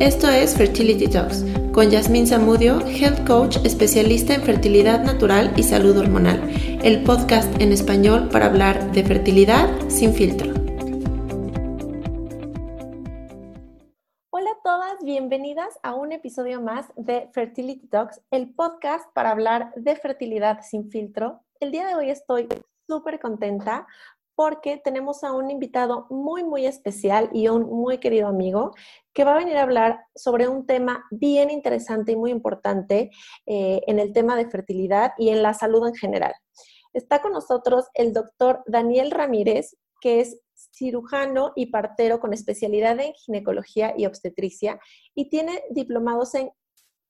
Esto es Fertility Talks con Yasmín Zamudio, Health Coach especialista en fertilidad natural y salud hormonal, el podcast en español para hablar de fertilidad sin filtro. Hola a todas, bienvenidas a un episodio más de Fertility Talks, el podcast para hablar de fertilidad sin filtro. El día de hoy estoy súper contenta porque tenemos a un invitado muy, muy especial y un muy querido amigo que va a venir a hablar sobre un tema bien interesante y muy importante eh, en el tema de fertilidad y en la salud en general. Está con nosotros el doctor Daniel Ramírez, que es cirujano y partero con especialidad en ginecología y obstetricia y tiene diplomados en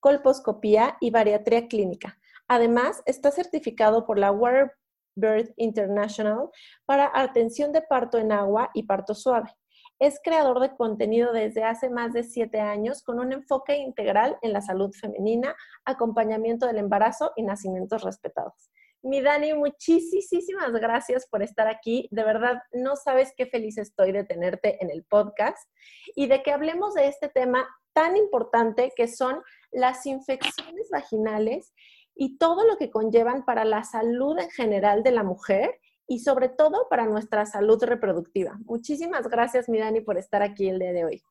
colposcopía y bariatría clínica. Además, está certificado por la Water Birth International para atención de parto en agua y parto suave. Es creador de contenido desde hace más de siete años con un enfoque integral en la salud femenina, acompañamiento del embarazo y nacimientos respetados. Mi Dani, muchísimas gracias por estar aquí. De verdad, no sabes qué feliz estoy de tenerte en el podcast y de que hablemos de este tema tan importante que son las infecciones vaginales y todo lo que conllevan para la salud en general de la mujer y sobre todo para nuestra salud reproductiva. Muchísimas gracias, mi Dani, por estar aquí el día de hoy.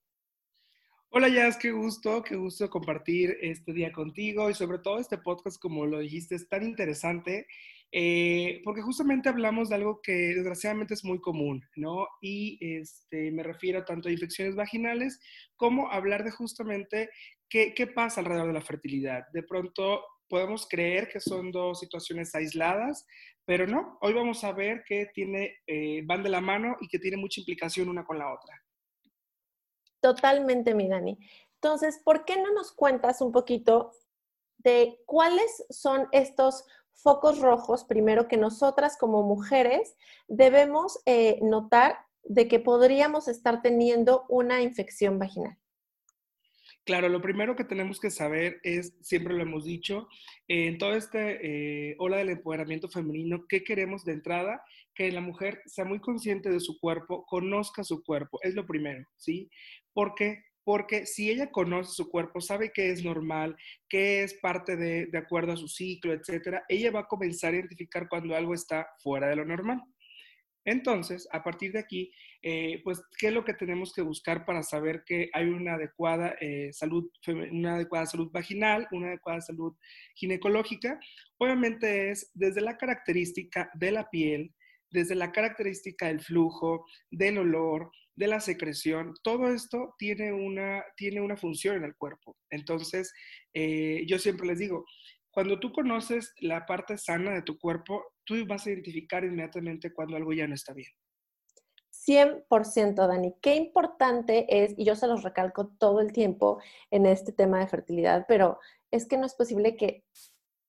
Hola, Jazz, qué gusto, qué gusto compartir este día contigo y sobre todo este podcast, como lo dijiste, es tan interesante eh, porque justamente hablamos de algo que desgraciadamente es muy común, ¿no? Y este, me refiero tanto a infecciones vaginales como hablar de justamente qué pasa alrededor de la fertilidad. De pronto podemos creer que son dos situaciones aisladas, pero no, hoy vamos a ver que eh, van de la mano y que tiene mucha implicación una con la otra. Totalmente, mi Dani. Entonces, ¿por qué no nos cuentas un poquito de cuáles son estos focos rojos, primero que nosotras como mujeres debemos eh, notar de que podríamos estar teniendo una infección vaginal? Claro, lo primero que tenemos que saber es, siempre lo hemos dicho, en todo este eh, ola del empoderamiento femenino, ¿qué queremos de entrada? Que la mujer sea muy consciente de su cuerpo, conozca su cuerpo, es lo primero, ¿sí? ¿Por qué? Porque si ella conoce su cuerpo, sabe que es normal, que es parte de, de acuerdo a su ciclo, etcétera, ella va a comenzar a identificar cuando algo está fuera de lo normal. Entonces, a partir de aquí, eh, pues, ¿qué es lo que tenemos que buscar para saber que hay una adecuada, eh, salud, una adecuada salud vaginal, una adecuada salud ginecológica? Obviamente es desde la característica de la piel, desde la característica del flujo, del olor, de la secreción, todo esto tiene una, tiene una función en el cuerpo. Entonces, eh, yo siempre les digo, cuando tú conoces la parte sana de tu cuerpo, tú vas a identificar inmediatamente cuando algo ya no está bien. 100%, Dani. Qué importante es, y yo se los recalco todo el tiempo en este tema de fertilidad, pero es que no es posible que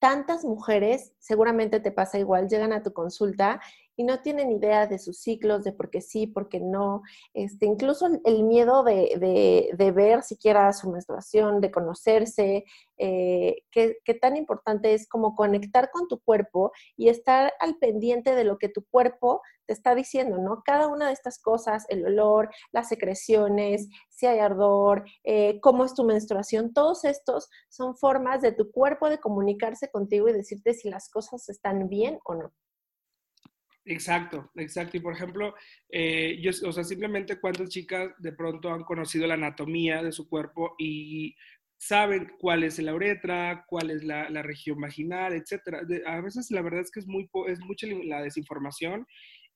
tantas mujeres, seguramente te pasa igual, llegan a tu consulta y no tienen idea de sus ciclos, de por qué sí, por qué no, este, incluso el miedo de, de, ver siquiera su menstruación, de conocerse, eh, qué, tan importante es como conectar con tu cuerpo y estar al pendiente de lo que tu cuerpo te está diciendo, ¿no? Cada una de estas cosas, el olor, las secreciones, si hay ardor, eh, cómo es tu menstruación, todos estos son formas de tu cuerpo de comunicarse contigo y decirte si las cosas están bien o no. Exacto, exacto. Y por ejemplo, eh, yo, o sea, simplemente cuántas chicas de pronto han conocido la anatomía de su cuerpo y saben cuál es la uretra, cuál es la, región vaginal, etcétera. a veces la verdad es que es, muy, es mucha la desinformación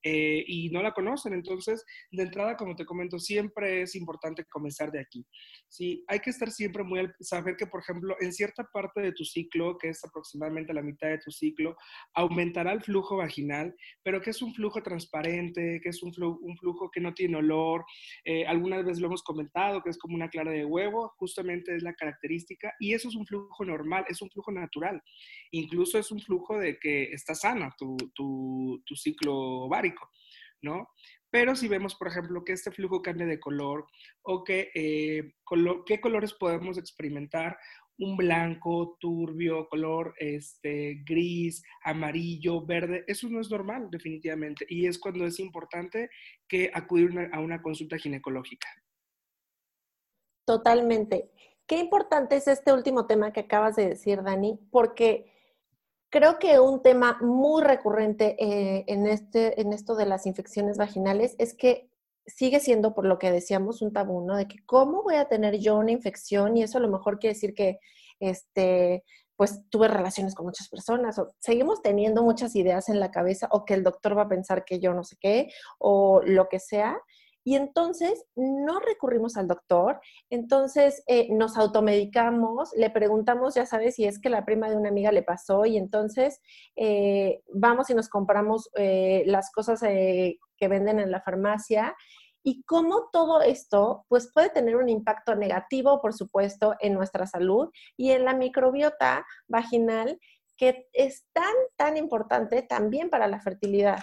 eh, y no la conocen. Entonces, de entrada, como te comento, siempre es importante comenzar de aquí. ¿sí? Hay que estar siempre muy al saber que, por ejemplo, en cierta parte de tu ciclo, que es aproximadamente la mitad de tu ciclo, aumentará el flujo vaginal, pero que es un flujo transparente, que es un, flujo, un flujo que no tiene olor. Eh, algunas veces lo hemos comentado, que es como una clara de huevo, justamente es la característica, y eso es un flujo normal, es un flujo natural. Incluso es un flujo de que está sana tu, tu, tu ciclo ovárico. ¿No? Pero si vemos, por ejemplo, que este flujo cambia de color o que, eh, qué colores podemos experimentar, un blanco, turbio, color este, gris, amarillo, verde, eso no es normal definitivamente y es cuando es importante que acudir a una consulta ginecológica. Totalmente. Qué importante es este último tema que acabas de decir, Dani, porque creo que un tema muy recurrente eh, en, este, en esto de las infecciones vaginales es que sigue siendo, por lo que decíamos, un tabú, ¿no? De que cómo voy a tener yo una infección y eso a lo mejor quiere decir que, este, pues tuve relaciones con muchas personas o seguimos teniendo muchas ideas en la cabeza o que el doctor va a pensar que yo no sé qué o lo que sea. Y entonces no recurrimos al doctor, entonces eh, nos automedicamos, le preguntamos, ya sabes, si es que la prima de una amiga le pasó y entonces eh, vamos y nos compramos eh, las cosas que venden en la farmacia y cómo todo esto pues puede tener un impacto negativo, por supuesto, en nuestra salud y en la microbiota vaginal que es tan, tan importante también para la fertilidad.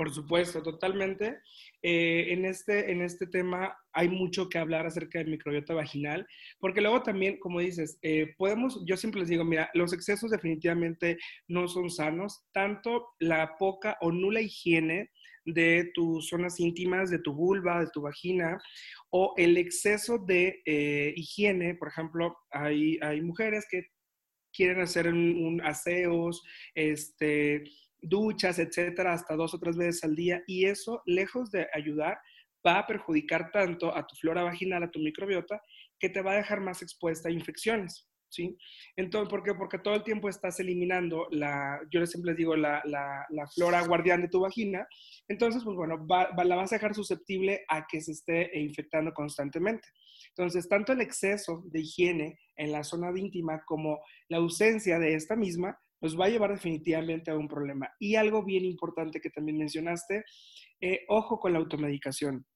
Por supuesto, totalmente. Eh, en, este, en este tema hay mucho que hablar acerca del microbiota vaginal, porque luego también, como dices, eh, podemos, yo siempre les digo, mira, los excesos definitivamente no son sanos, tanto la poca o nula higiene de tus zonas íntimas, de tu vulva, de tu vagina, o el exceso de eh, higiene, por ejemplo, hay, hay mujeres que quieren hacer un, aseos, este, duchas, etcétera, hasta dos o tres veces al día y eso, lejos de ayudar, va a perjudicar tanto a tu flora vaginal, a tu microbiota, que te va a dejar más expuesta a infecciones. ¿Sí? Entonces, ¿por qué? Porque todo el tiempo estás eliminando la, yo siempre les digo, la, la, flora guardián de tu vagina. Entonces, pues bueno, la vas a dejar susceptible a que se esté infectando constantemente. Entonces, tanto el exceso de higiene en la zona íntima como la ausencia de esta misma nos va a llevar definitivamente a un problema. Y algo bien importante que también mencionaste, eh, ojo con la automedicación.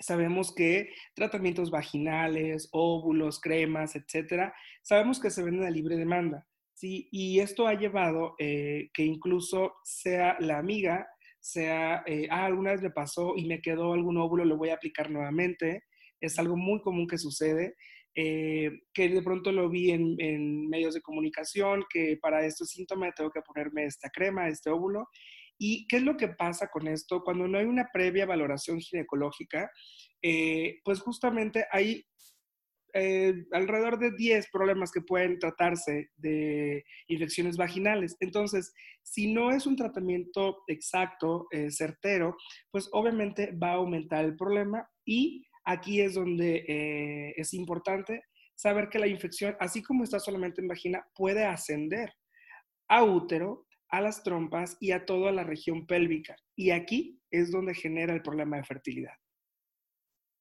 Sabemos que tratamientos vaginales, óvulos, cremas, etcétera, sabemos que se venden a libre demanda. ¿sí? Y esto ha llevado eh, que incluso sea la amiga, sea, eh, ah, alguna vez me pasó y me quedó algún óvulo, lo voy a aplicar nuevamente. Es algo muy común que sucede. Eh, que de pronto lo vi en, medios de comunicación, que para estos síntomas tengo que ponerme esta crema, este óvulo. ¿Y qué es lo que pasa con esto? Cuando no hay una previa valoración ginecológica, eh, pues justamente hay eh, alrededor de 10 problemas que pueden tratarse de infecciones vaginales. Entonces, si no es un tratamiento exacto, certero, pues obviamente va a aumentar el problema y Aquí es donde eh, es importante saber que la infección, así como está solamente en vagina, puede ascender a útero, a las trompas y a toda la región pélvica. Y aquí es donde genera el problema de fertilidad.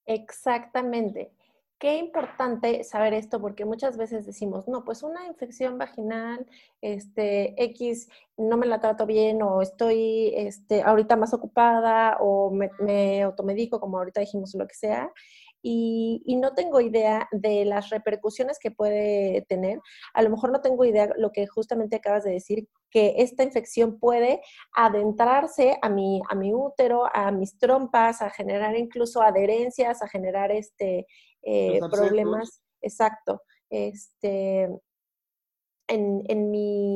Exactamente. Qué importante saber esto porque muchas veces decimos, no, pues una infección vaginal, este, X, no me la trato bien o estoy este, ahorita más ocupada o me, me automedico, como ahorita dijimos, lo que sea y, no tengo idea de las repercusiones que puede tener. A lo mejor no tengo idea lo que justamente acabas de decir, que esta infección puede adentrarse a mi, a mi útero, a mis trompas, a generar incluso adherencias, a generar este, eh, problemas. Exacto. Este, en, en mi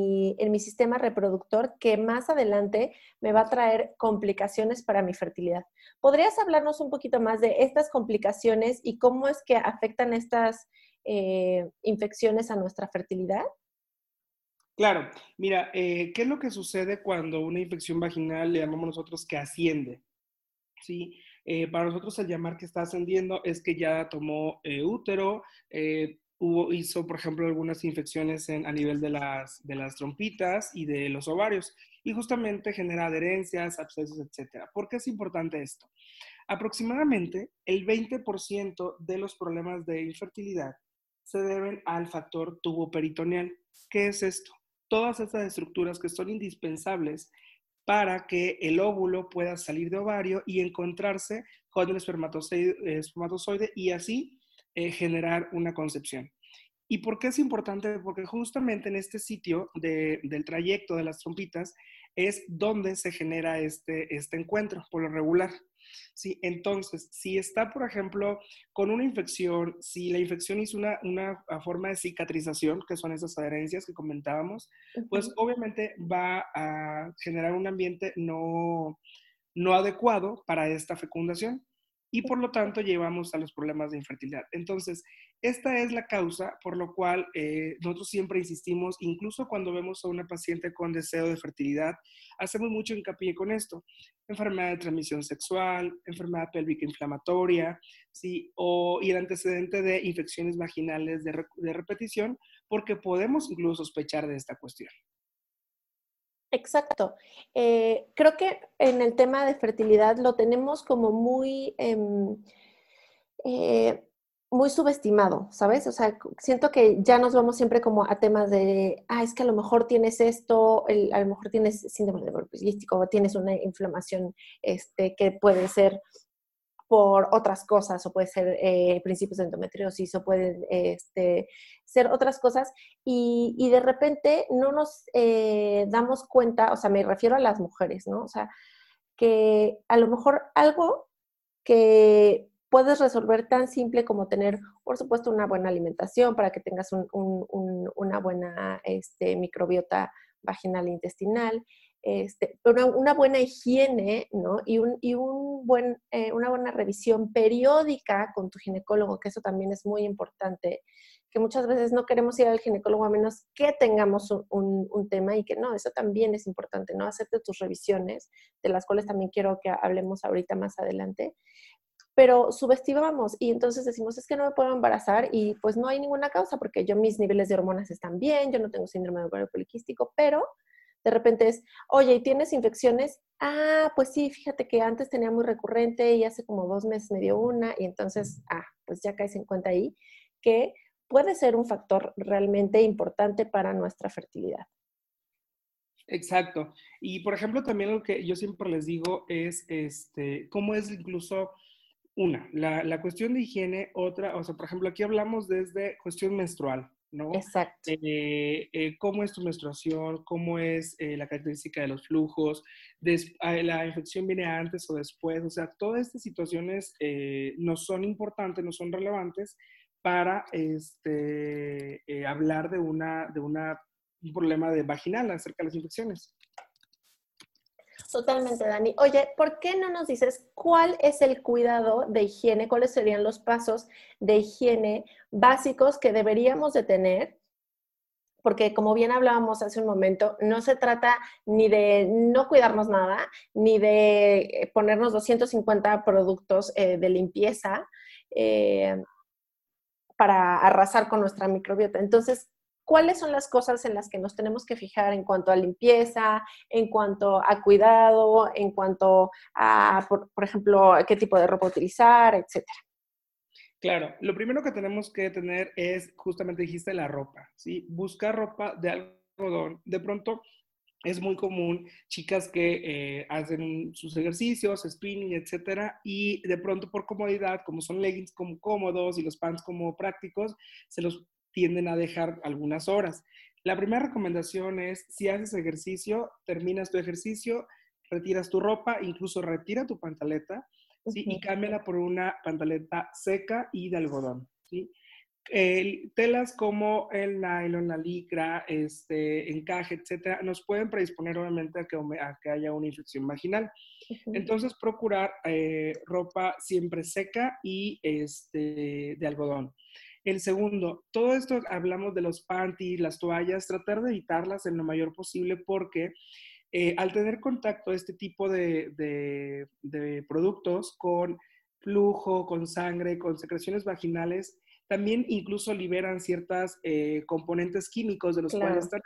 sistema reproductor que más adelante me va a traer complicaciones para mi fertilidad. ¿Podrías hablarnos un poquito más de estas complicaciones y cómo es que afectan estas eh, infecciones a nuestra fertilidad? Claro, mira, eh, ¿qué es lo que sucede cuando una infección vaginal le llamamos nosotros que asciende? ¿Sí? Eh, para nosotros el llamar que está ascendiendo es que ya tomó útero, hizo, por ejemplo, algunas infecciones a nivel de las, de trompitas y de los ovarios y justamente genera adherencias, abscesos, etc. ¿Por qué es importante esto? Aproximadamente el 20% de los problemas de infertilidad se deben al factor tuboperitoneal. ¿Qué es esto? Todas estas estructuras que son indispensables para que el óvulo pueda salir de ovario y encontrarse con el espermatozoide y así eh, generar una concepción. ¿Y por qué es importante? Porque justamente en este sitio del trayecto de las trompitas es donde se genera este, este encuentro, por lo regular. ¿sí? Entonces, si está, por ejemplo, con una infección, si la infección hizo una, una forma de cicatrización, que son esas adherencias que comentábamos, pues obviamente va a generar un ambiente no, no adecuado para esta fecundación. Y por lo tanto llevamos a los problemas de infertilidad. Entonces, esta es la causa por lo cual eh, nosotros siempre insistimos, incluso cuando vemos a una paciente con deseo de fertilidad, hacemos mucho hincapié con esto. Enfermedad de transmisión sexual, enfermedad pélvica inflamatoria, ¿sí? o, y el antecedente de infecciones vaginales de, de repetición, porque podemos incluso sospechar de esta cuestión. Exacto. Eh, creo que en el tema de fertilidad lo tenemos como muy, em, eh, muy subestimado, ¿sabes? O sea, siento que ya nos vamos siempre como a temas de, ah, es que a lo mejor tienes esto, a lo mejor tienes síndrome de o tienes una inflamación este, que puede ser por otras cosas, o puede ser eh, principios de endometriosis, o pueden este, ser otras cosas, y, de repente no nos eh, damos cuenta, o sea, me refiero a las mujeres, ¿no? O sea, que a lo mejor algo que puedes resolver tan simple como tener, por supuesto, una buena alimentación para que tengas un, una buena este, microbiota vaginal e intestinal, este, una, una, buena higiene ¿no? y, un, y un buen, eh, una buena revisión periódica con tu ginecólogo, que eso también es muy importante, que muchas veces no queremos ir al ginecólogo a menos que tengamos un, un, tema y que no, eso también es importante, ¿no? Hacerte tus revisiones, de las cuales también quiero que hablemos ahorita más adelante, pero subestimamos y entonces decimos, es que no me puedo embarazar y pues no hay ninguna causa porque yo mis niveles de hormonas están bien, yo no tengo síndrome de ovario poliquístico, pero de repente es, oye, ¿y tienes infecciones? Ah, pues sí, fíjate que antes tenía muy recurrente y hace como dos meses me dio una y entonces, ah, pues ya caes en cuenta ahí que puede ser un factor realmente importante para nuestra fertilidad. Exacto. Y por ejemplo, también lo que yo siempre les digo es, este, cómo es incluso una, la, la cuestión de higiene, otra, o sea, por ejemplo, aquí hablamos desde cuestión menstrual, ¿no? Exacto. Eh, eh, cómo es tu menstruación, cómo es eh, la característica de los flujos, ah, la infección viene antes o después, o sea, todas estas situaciones no son importantes, no son relevantes para este, hablar de, una, de una, un problema de vaginal acerca de las infecciones. Totalmente, Dani. Oye, ¿por qué no nos dices cuál es el cuidado de higiene? ¿Cuáles serían los pasos de higiene básicos que deberíamos de tener? Porque como bien hablábamos hace un momento, no se trata ni de no cuidarnos nada, ni de eh, ponernos 250 productos eh, de limpieza eh, para arrasar con nuestra microbiota. Entonces, cuáles son las cosas en las que nos tenemos que fijar en cuanto a limpieza, en cuanto a cuidado, en cuanto a, por, ejemplo, qué tipo de ropa utilizar, etcétera. Claro, lo primero que tenemos que tener es, justamente dijiste, la ropa, ¿sí? Buscar ropa de algodón. De pronto es muy común chicas que eh, hacen sus ejercicios, spinning, etcétera, y de pronto por comodidad, como son leggings como cómodos y los pants como prácticos, se los tienden a dejar algunas horas. La primera recomendación es, si haces ejercicio, terminas tu ejercicio, retiras tu ropa, incluso retira tu pantaleta y cámbiala por una pantaleta seca y de algodón. ¿sí? telas como el nylon, la licra, este, encaje, etcétera, nos pueden predisponer obviamente a que, a que haya una infección vaginal. Entonces, procurar eh, ropa siempre seca y este, de algodón. El segundo, todo esto hablamos de los panties, las toallas, tratar de evitarlas en lo mayor posible porque eh, al tener contacto este tipo de, productos con flujo, con sangre, con secreciones vaginales, también incluso liberan ciertas eh, componentes químicos de los cuales están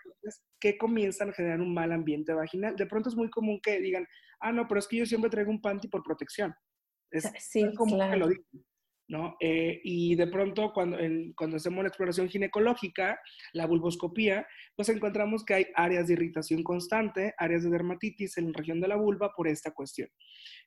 que comienzan a generar un mal ambiente vaginal. De pronto es muy común que digan, ah, no, pero es que yo siempre traigo un panty por protección. Es sí, común que lo digan. ¿No? Eh, y de pronto cuando, cuando hacemos la exploración ginecológica, la vulvoscopía, pues encontramos que hay áreas de irritación constante, áreas de dermatitis en la región de la vulva por esta cuestión.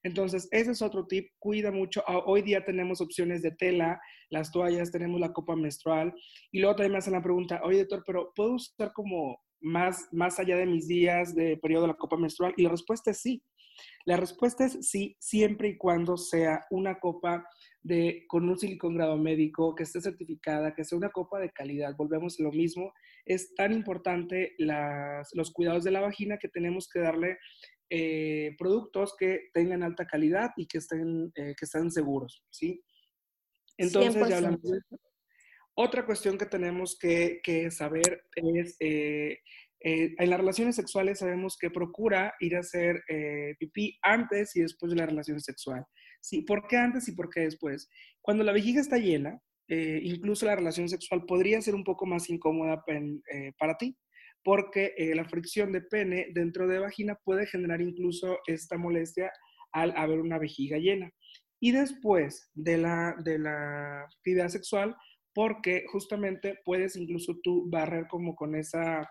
Entonces, ese es otro tip, cuida mucho. Ah, hoy día tenemos opciones de tela, las toallas, tenemos la copa menstrual. Y luego también me hacen la pregunta, oye, doctor, pero ¿puedo usar como más, más allá de mis días de periodo de la copa menstrual? Y la respuesta es sí. La respuesta es sí, siempre y cuando sea una copa de, con un silicón grado médico, que esté certificada, que sea una copa de calidad. Volvemos a lo mismo. Es tan importante los cuidados de la vagina que tenemos que darle eh, productos que tengan alta calidad y que estén, eh, que estén seguros, ¿sí? Entonces, ya hablamos de eso. Otra cuestión que tenemos que, que saber es, eh, en las relaciones sexuales sabemos que procura ir a hacer pipí antes y después de la relación sexual. ¿Sí? ¿Por qué antes y por qué después? Cuando la vejiga está llena, incluso la relación sexual podría ser un poco más incómoda para ti porque eh, la fricción de pene dentro de vagina puede generar incluso esta molestia al haber una vejiga llena. Y después de la, de la actividad sexual, porque justamente puedes incluso tú barrer como con esa,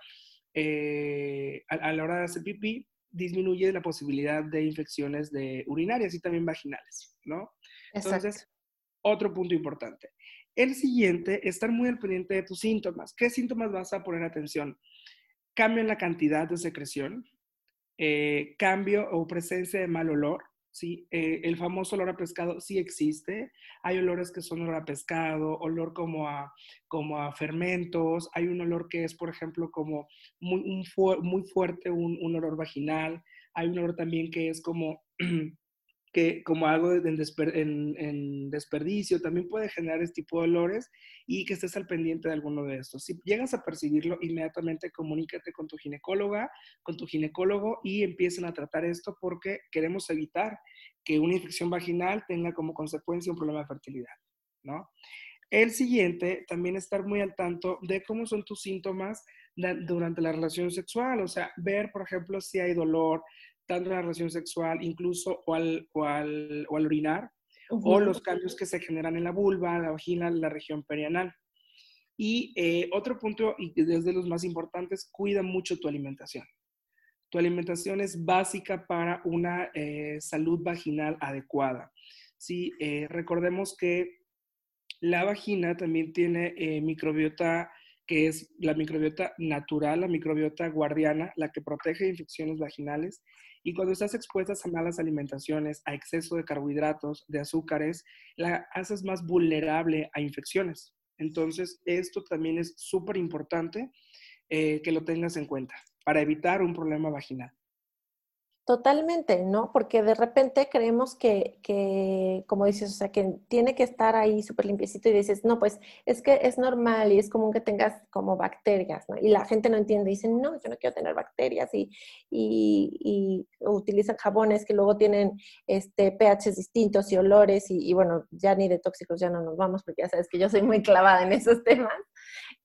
eh, a, la hora de hacer pipí, disminuye la posibilidad de infecciones de urinarias y también vaginales, ¿no? Entonces, otro punto importante. El siguiente, estar muy al pendiente de tus síntomas. ¿Qué síntomas vas a poner atención? cambio en la cantidad de secreción, eh, cambio o presencia de mal olor, ¿sí? Eh, el famoso olor a pescado sí existe. Hay olores que son olor a pescado, olor como a, como a fermentos. Hay un olor que es, por ejemplo, como muy, muy fuerte, un, un olor vaginal. Hay un olor también que es como que como algo en, desperdicio también puede generar este tipo de olores y que estés al pendiente de alguno de estos. Si llegas a percibirlo, inmediatamente comunícate con tu ginecóloga, con tu ginecólogo y empiecen a tratar esto porque queremos evitar que una infección vaginal tenga como consecuencia un problema de fertilidad, ¿no? El siguiente, también estar muy al tanto de cómo son tus síntomas durante la relación sexual, o sea, ver, por ejemplo, si hay dolor, tanto en la relación sexual, incluso o al, o al, o al orinar, o los cambios que se generan en la vulva, la vagina, la región perianal. Y eh, otro punto, y desde los más importantes, cuida mucho tu alimentación. Tu alimentación es básica para una eh, salud vaginal adecuada. Sí, eh, recordemos que la vagina también tiene microbiota que es la microbiota natural, la microbiota guardiana, la que protege de infecciones vaginales. Y cuando estás expuesta a malas alimentaciones, a exceso de carbohidratos, de azúcares, la haces más vulnerable a infecciones. Entonces, esto también es súper importante eh, que lo tengas en cuenta para evitar un problema vaginal. Totalmente, ¿no? Porque de repente creemos que, que, como dices, o sea, que tiene que estar ahí súper limpiecito y dices, no, pues es que es normal y es común que tengas como bacterias, ¿no? Y la gente no entiende, dicen, no, yo no quiero tener bacterias y, y, utilizan jabones que luego tienen este, pHs distintos y olores y, bueno, ya ni de tóxicos ya no nos vamos porque ya sabes que yo soy muy clavada en esos temas.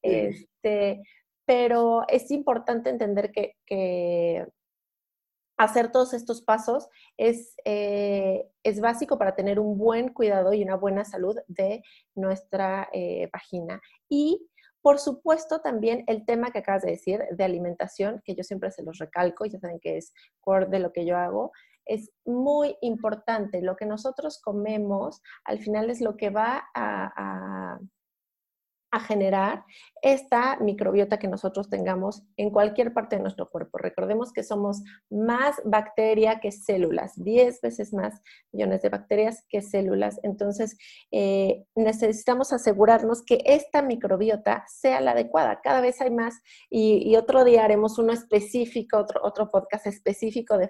Este, pero es importante entender que, que hacer todos estos pasos es, eh, es, básico para tener un buen cuidado y una buena salud de nuestra eh, vagina. Y por supuesto, también el tema que acabas de decir de alimentación, que yo siempre se los recalco, ya saben que es core de lo que yo hago, es muy importante. Lo que nosotros comemos al final es lo que va a a generar esta microbiota que nosotros tengamos en cualquier parte de nuestro cuerpo. Recordemos que somos más bacteria que células, 10 veces más millones de bacterias que células. Entonces, eh, necesitamos asegurarnos que esta microbiota sea la adecuada. Cada vez hay más y, otro día haremos uno específico, otro, otro podcast específico de,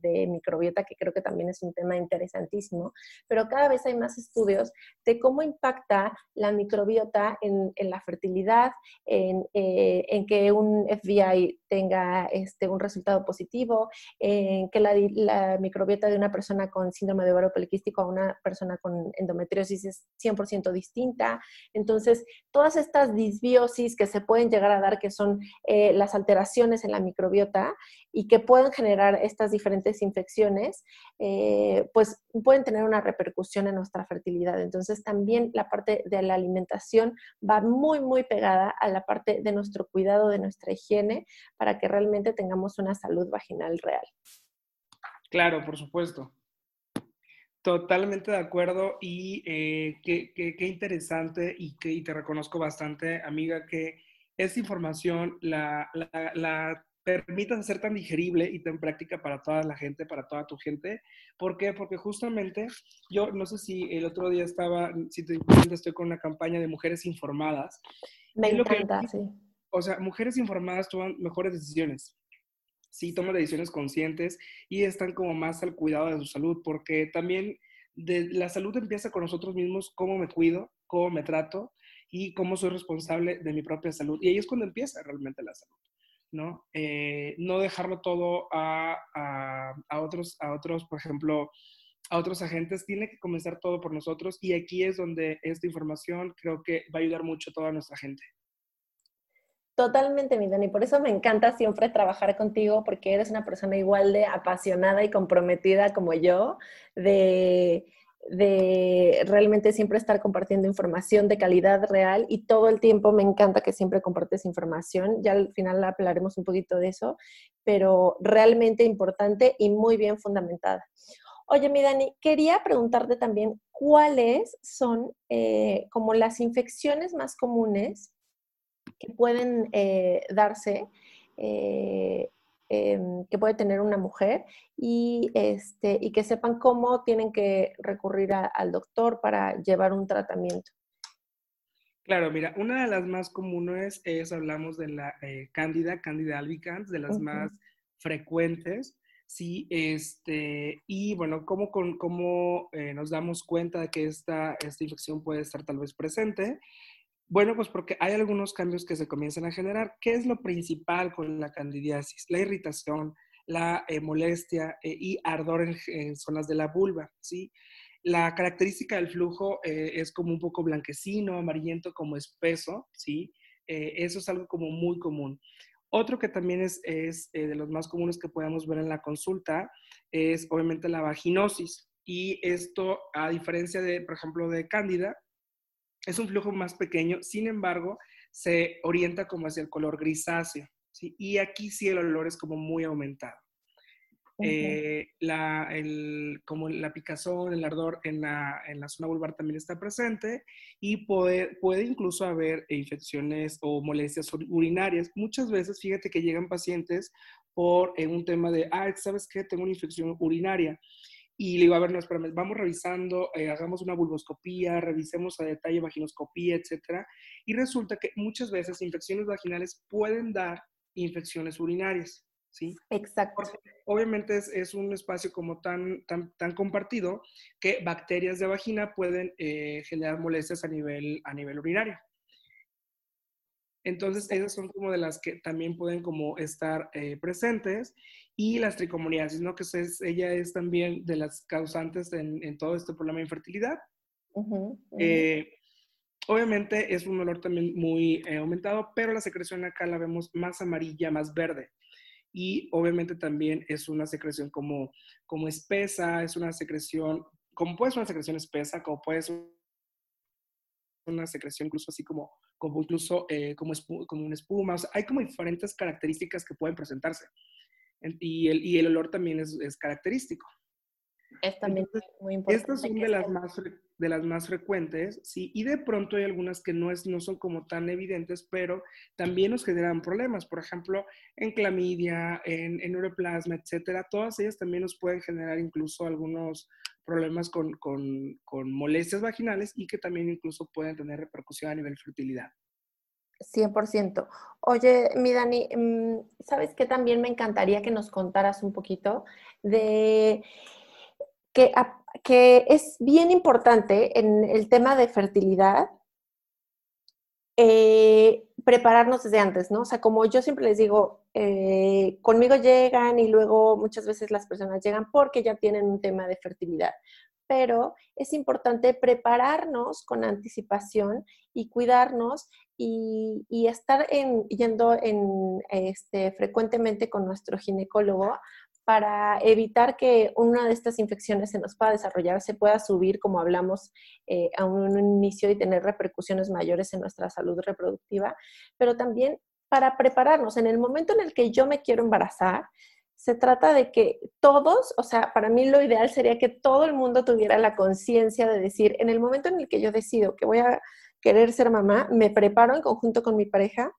de microbiota, que creo que también es un tema interesantísimo, pero cada vez hay más estudios de cómo impacta la microbiota en, la fertilidad, en, eh, en, que un FBI tenga este, un resultado positivo, en que la, microbiota de una persona con síndrome de ovario poliquístico a una persona con endometriosis es 100% distinta. Entonces, todas estas disbiosis que se pueden llegar a dar, que son eh, las alteraciones en la microbiota y que pueden generar estas diferentes infecciones, eh, pues pueden tener una repercusión en nuestra fertilidad. Entonces, también la parte de la alimentación va muy, muy pegada a la parte de nuestro cuidado, de nuestra higiene, para que realmente tengamos una salud vaginal real. Claro, por supuesto. Totalmente de acuerdo y eh, qué, interesante y, te reconozco bastante, amiga, que esta información la permitas hacer tan digerible y tan práctica para toda la gente, para toda tu gente. ¿Por qué? Porque justamente yo no sé si el otro día estaba, si te cuenta, estoy con una campaña de mujeres informadas. Me encanta, sí. O sea, mujeres informadas toman mejores decisiones. sí toman decisiones conscientes y están como más al cuidado de su salud, porque también de, la salud empieza con nosotros mismos, cómo me cuido, cómo me trato y cómo soy responsable de mi propia salud. Y ahí es cuando empieza realmente la salud. ¿No? Eh, no dejarlo todo a, a, otros, a otros, por ejemplo, a otros agentes, tiene que comenzar todo por nosotros y aquí es donde esta información creo que va a ayudar mucho a toda nuestra gente. Totalmente, mi Dani. Por eso me encanta siempre trabajar contigo, porque eres una persona igual de apasionada y comprometida como yo, de, de realmente siempre estar compartiendo información de calidad real y todo el tiempo me encanta que siempre compartes información. Ya al final hablaremos un poquito de eso, pero realmente importante y muy bien fundamentada. Oye, mi Dani, quería preguntarte también cuáles son eh, como las infecciones más comunes que pueden eh, darse, eh, em, que puede tener una mujer y, este, y que sepan cómo tienen que recurrir al doctor para llevar un tratamiento. Claro, mira, una de las más comunes es, hablamos de la cándida, cándida albicans, de las más frecuentes. Sí, este, y bueno, ¿cómo, con, cómo eh, nos damos cuenta de que esta, esta infección puede estar tal vez presente? Bueno, pues porque hay algunos cambios que se comienzan a generar. ¿Qué es lo principal con la candidiasis? La irritación, la eh, molestia eh, y ardor en, zonas de la vulva, ¿sí? La característica del flujo es como un poco blanquecino, amarillento, como espeso, ¿sí? eso es algo como muy común. Otro que también es, es eh, de los más comunes que podemos ver en la consulta es obviamente la vaginosis. Y esto, a diferencia de, por ejemplo, de cándida, es un flujo más pequeño, sin embargo, se orienta como hacia el color grisáceo. ¿sí? Y aquí sí el olor es como muy aumentado. Eh, la, el, como la picazón, el ardor en la, en la, zona vulvar también está presente y puede, puede incluso haber infecciones o molestias urinarias. Muchas veces, fíjate que llegan pacientes por eh, un tema de, ah, ¿sabes qué? Tengo una infección urinaria. Y le digo, a ver, no, espérame, vamos revisando, eh, hagamos una vulvoscopía, revisemos a detalle vaginoscopía, etcétera. Y resulta que muchas veces infecciones vaginales pueden dar infecciones urinarias. ¿sí? Exacto. obviamente es, un espacio como tan, tan, tan compartido que bacterias de vagina pueden eh, generar molestias a nivel, a nivel urinario. Entonces, esas son como de las que también pueden como estar eh, presentes. Y las tricomoniasis, ¿no? Que es, ella es también de las causantes en, todo este problema de infertilidad. Eh, obviamente es un olor también muy aumentado, pero la secreción acá la vemos más amarilla, más verde y obviamente también es una secreción como, como espesa, es una secreción, como puede ser una secreción espesa, como puede ser una secreción incluso así como, como incluso eh, como, como una espuma, hay como diferentes características que pueden presentarse y el, y el olor también es, es característico. Es también muy importante. Estas son de las, más, de las más frecuentes, sí, y de pronto hay algunas que no, es, no son como tan evidentes, pero también nos generan problemas. Por ejemplo, en clamidia, en, en neuroplasma, etcétera. Todas ellas también nos pueden generar incluso algunos problemas con, con, con molestias vaginales y que también incluso pueden tener repercusión a nivel fertilidad. 100%. Oye, mi Dani, mm, ¿sabes qué? También me encantaría que nos contaras un poquito de que, que es bien importante en el tema de fertilidad eh, prepararnos desde antes, ¿no? O sea, como yo siempre les digo, eh, conmigo llegan y luego muchas veces las personas llegan porque ya tienen un tema de fertilidad, pero es importante prepararnos con anticipación y cuidarnos y, y estar en, yendo en, este, frecuentemente con nuestro ginecólogo para evitar que una de estas infecciones se nos pueda desarrollar, se pueda subir, como hablamos eh, a un inicio, y tener repercusiones mayores en nuestra salud reproductiva, pero también para prepararnos. En el momento en el que yo me quiero embarazar, se trata de que todos, o sea, para mí lo ideal sería que todo el mundo tuviera la conciencia de decir, en el momento en el que yo decido que voy a querer ser mamá, me preparo en conjunto con mi pareja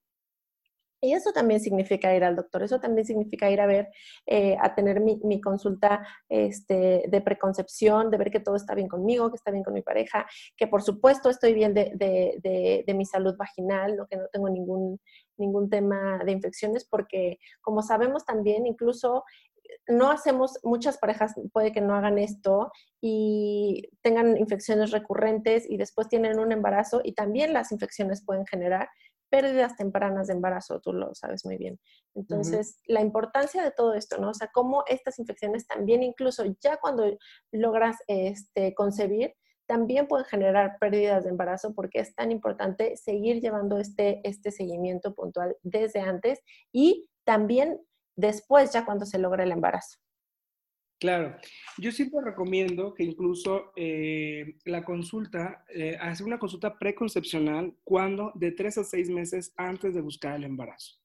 y eso también significa ir al doctor, eso también significa ir a ver, eh, a tener mi, consulta este, de preconcepción, de ver que todo está bien conmigo, que está bien con mi pareja, que por supuesto estoy bien de, mi salud vaginal, que no tengo ningún ningún tema de infecciones porque como sabemos también incluso no hacemos, muchas parejas puede que no hagan esto y tengan infecciones recurrentes y después tienen un embarazo y también las infecciones pueden generar pérdidas tempranas de embarazo, tú lo sabes muy bien. Entonces, la importancia de todo esto, ¿no? O sea, cómo estas infecciones también, incluso ya cuando logras este, concebir, también pueden generar pérdidas de embarazo porque es tan importante seguir llevando este, este seguimiento puntual desde antes y también después ya cuando se logra el embarazo. Claro, yo siempre recomiendo que incluso eh, la consulta, eh, hacer una consulta preconcepcional cuando de tres a seis meses antes de buscar el embarazo.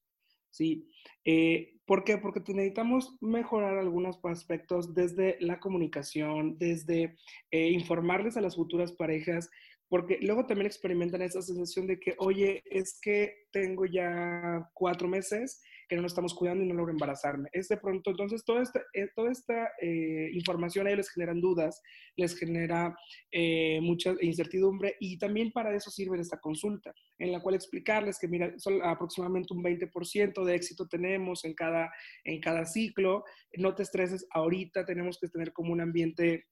¿Sí? Eh, ¿Por qué? Porque necesitamos mejorar algunos aspectos desde la comunicación, desde informarles a las futuras parejas, porque luego también experimentan esa sensación de que, oye, es que tengo ya cuatro meses que no nos estamos cuidando y no logro embarazarme. Es de pronto, entonces, toda esta, eh, toda esta eh, información a ellos les generan dudas, les genera eh, mucha incertidumbre y también para eso sirve esta consulta, en la cual explicarles que, mira, son aproximadamente un 20% de éxito tenemos en cada, en cada ciclo, no te estreses ahorita, tenemos que tener como un ambiente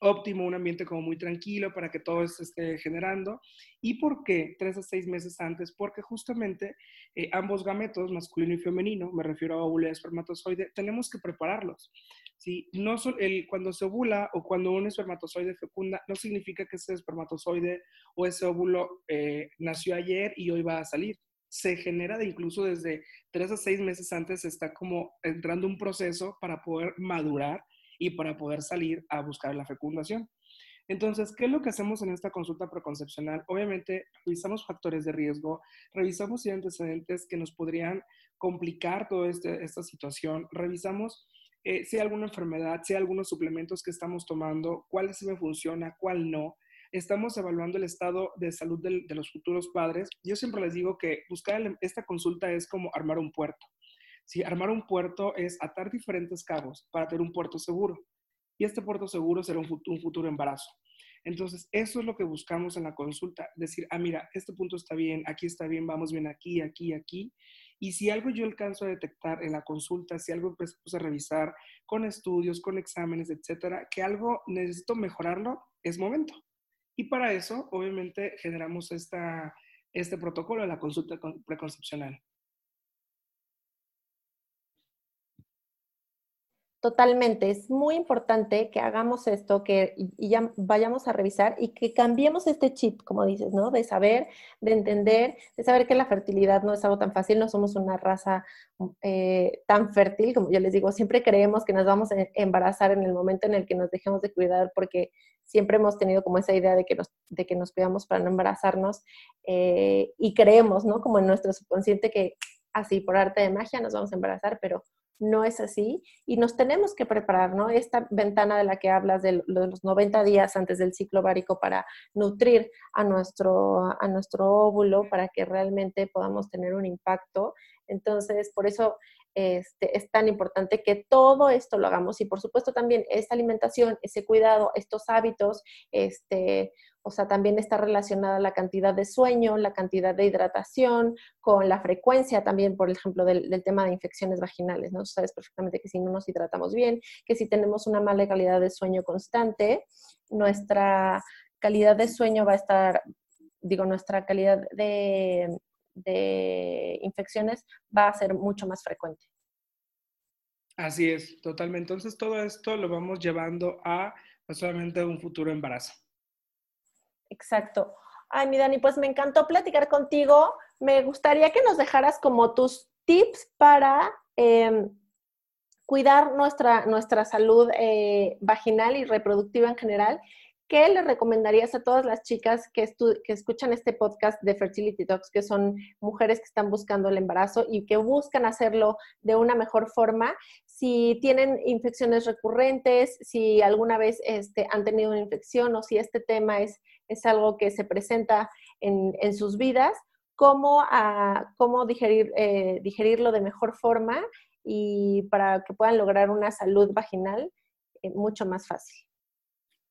óptimo, un ambiente como muy tranquilo para que todo se esté generando. ¿Y por qué tres a seis meses antes? Porque justamente eh, ambos gametos, masculino y femenino, me refiero a óvulo y espermatozoide, tenemos que prepararlos. ¿sí? No el, cuando se ovula o cuando un espermatozoide fecunda, no significa que ese espermatozoide o ese óvulo eh, nació ayer y hoy va a salir. Se genera de incluso desde tres a seis meses antes, está como entrando un proceso para poder madurar y para poder salir a buscar la fecundación. Entonces, ¿qué es lo que hacemos en esta consulta preconcepcional? Obviamente, revisamos factores de riesgo, revisamos si hay antecedentes que nos podrían complicar toda este, esta situación, revisamos eh, si hay alguna enfermedad, si hay algunos suplementos que estamos tomando, cuál sí me funciona, cuál no. Estamos evaluando el estado de salud de, de los futuros padres. Yo siempre les digo que buscar esta consulta es como armar un puerto. Si armar un puerto es atar diferentes cabos para tener un puerto seguro. Y este puerto seguro será un, futuro embarazo. Entonces, eso es lo que buscamos en la consulta. Decir, ah, mira, este punto está bien, aquí está bien, vamos bien aquí, aquí, aquí. Y si algo yo alcanzo a detectar en la consulta, si algo empezamos a revisar con estudios, con exámenes, etcétera, que algo necesito mejorarlo, es momento. Y para eso, obviamente, generamos esta, este protocolo de la consulta preconcepcional. Totalmente, es muy importante que hagamos esto, que y ya vayamos a revisar y que cambiemos este chip, como dices, ¿no? De saber, de entender, de saber que la fertilidad no es algo tan fácil, no somos una raza eh, tan fértil, como yo les digo, siempre creemos que nos vamos a embarazar en el momento en el que nos dejemos de cuidar, porque siempre hemos tenido como esa idea de que nos, de que nos cuidamos para no embarazarnos eh, y creemos, ¿no? Como en nuestro subconsciente que así por arte de magia nos vamos a embarazar, pero no es así y nos tenemos que preparar, ¿no? Esta ventana de la que hablas de los 90 días antes del ciclo várico para nutrir a nuestro, a nuestro óvulo para que realmente podamos tener un impacto. Entonces, por eso este, es tan importante que todo esto lo hagamos y por supuesto también esta alimentación, ese cuidado, estos hábitos, este, o sea, también está relacionada la cantidad de sueño, la cantidad de hidratación, con la frecuencia también, por ejemplo, del, tema de infecciones vaginales, ¿no? Sabes perfectamente que si no nos hidratamos bien, que si tenemos una mala calidad de sueño constante, nuestra calidad de sueño va a estar, digo, nuestra calidad de, de infecciones va a ser mucho más frecuente. Así es, totalmente. Entonces, todo esto lo vamos llevando a no solamente un futuro embarazo. Exacto. Ay, mi Dani, pues me encantó platicar contigo. Me gustaría que nos dejaras como tus tips para em, cuidar nuestra, nuestra salud eh, vaginal y reproductiva en general. ¿Qué le recomendarías a todas las chicas que, escuchan este podcast de Fertility Talks, que son mujeres que están buscando el embarazo y que buscan hacerlo de una mejor forma? Si tienen infecciones recurrentes, si alguna vez este, han tenido una infección o si este tema es es algo que se presenta en, sus vidas, cómo, a, cómo digerir, eh, digerirlo de mejor forma y para que puedan lograr una salud vaginal eh, mucho más fácil.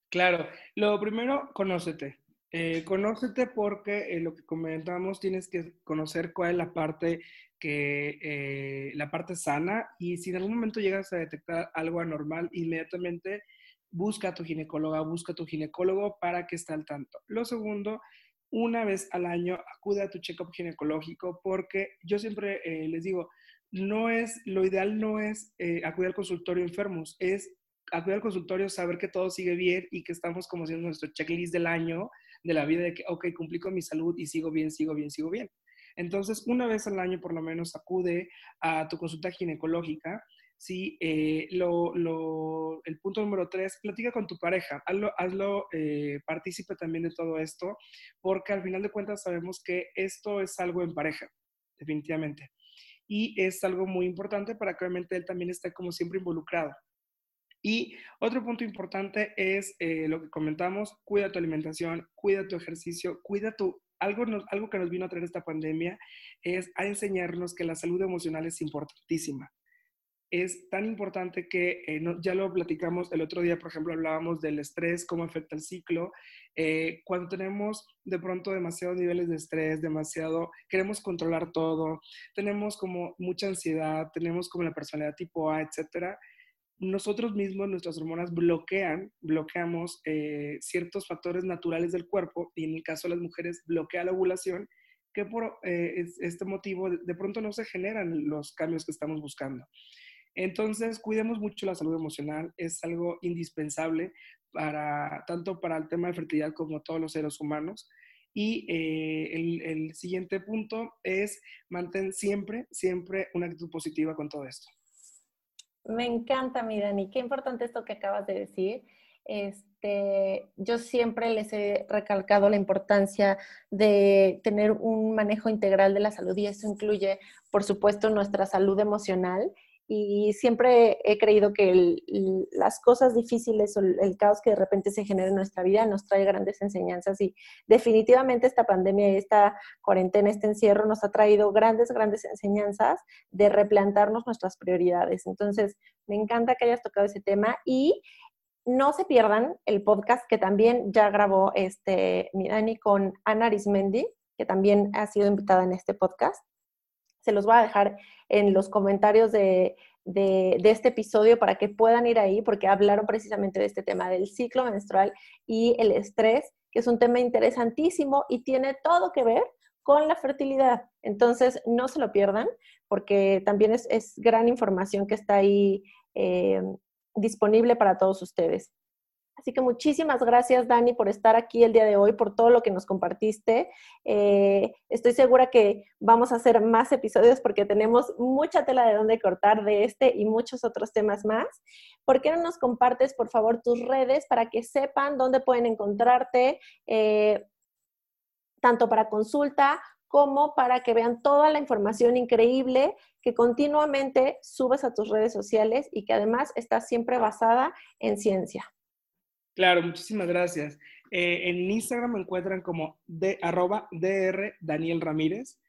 Claro, lo primero, conócete. Eh, conócete porque eh, lo que comentamos tienes que conocer cuál es la parte que la parte sana y si en algún momento llegas a detectar algo anormal, inmediatamente busca a tu ginecóloga, busca a tu ginecólogo para que esté al tanto. Lo segundo, una vez al año acude a tu check-up ginecológico porque yo siempre les digo, no es, lo ideal no es acudir al consultorio enfermos, es acudir al consultorio, saber que todo sigue bien y que estamos como haciendo nuestro checklist del año de la vida de que, ok, cumplí con mi salud y sigo bien, sigo bien, sigo bien. Entonces, una vez al año por lo menos acude a tu consulta ginecológica. Sí, eh, el punto número tres, platica con tu pareja, hazlo, hazlo eh, partícipe también de todo esto, porque al final de cuentas sabemos que esto es algo en pareja, definitivamente. Y es algo muy importante para que obviamente él también esté como siempre involucrado. Y otro punto importante es eh, lo que comentamos, cuida tu alimentación, cuida tu ejercicio, cuida tu... Algo, algo que nos vino a traer esta pandemia es a enseñarnos que la salud emocional es importantísima. Es tan importante que eh, ya lo platicamos el otro día, por ejemplo, hablábamos del estrés, cómo afecta el ciclo. Eh, cuando tenemos de pronto demasiados niveles de estrés, demasiado, queremos controlar todo, tenemos como mucha ansiedad, tenemos como la personalidad tipo A, etcétera nosotros mismos, nuestras hormonas bloquean, bloqueamos eh, ciertos factores naturales del cuerpo y en el caso de las mujeres bloquea la ovulación, que por eh, este motivo de, pronto no se generan los cambios que estamos buscando. Entonces, cuidemos mucho la salud emocional, es algo indispensable para tanto para el tema de fertilidad como todos los seres humanos. Y eh, el, siguiente punto es mantén siempre, siempre una actitud positiva con todo esto. Me encanta, mi Dani. Qué importante esto que acabas de decir. Este, yo siempre les he recalcado la importancia de tener un manejo integral de la salud y eso incluye, por supuesto, nuestra salud emocional y siempre he creído que las cosas difíciles o el caos que de repente se genera en nuestra vida nos trae grandes enseñanzas y definitivamente esta pandemia, esta cuarentena, este encierro nos ha traído grandes, grandes enseñanzas de replantarnos nuestras prioridades. Entonces, me encanta que hayas tocado ese tema y no se pierdan el podcast que también ya grabó este, mi Dani con Ana Arismendi, que también ha sido invitada en este podcast se los voy a dejar en los comentarios de, este episodio para que puedan ir ahí, porque hablaron precisamente de este tema del ciclo menstrual y el estrés, que es un tema interesantísimo y tiene todo que ver con la fertilidad. Entonces, no se lo pierdan, porque también es, gran información que está ahí eh, disponible para todos ustedes. Así que muchísimas gracias, Dani, por estar aquí el día de hoy, por todo lo que nos compartiste. Eh, estoy segura que vamos a hacer más episodios porque tenemos mucha tela de dónde cortar de este y muchos otros temas más. ¿Por qué no nos compartes, por favor, tus redes para que sepan dónde pueden encontrarte, eh, tanto para consulta como para que vean toda la información increíble que continuamente subes a tus redes sociales y que además está siempre basada en ciencia? Claro, muchísimas gracias. Eh, en Instagram me encuentran como de, arroba DR Daniel Ramírez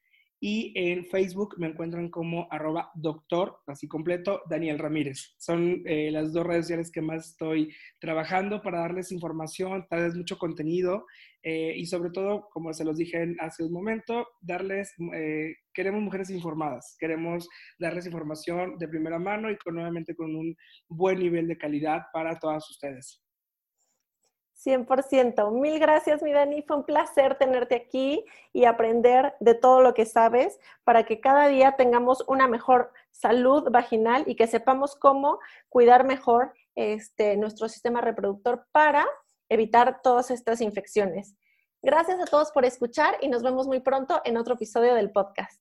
y en Facebook me encuentran como arroba doctor, así completo, Daniel Ramírez. Son eh, las dos redes sociales que más estoy trabajando para darles información, darles mucho contenido eh, y sobre todo, como se los dije hace un momento, darles, queremos mujeres informadas, queremos darles información de primera mano y con, nuevamente con un buen nivel de calidad para todas ustedes. 100%. Mil gracias, mi Dani. Fue un placer tenerte aquí y aprender de todo lo que sabes para que cada día tengamos una mejor salud vaginal y que sepamos cómo cuidar mejor este, nuestro sistema reproductor para evitar todas estas infecciones. Gracias a todos por escuchar y nos vemos muy pronto en otro episodio del podcast.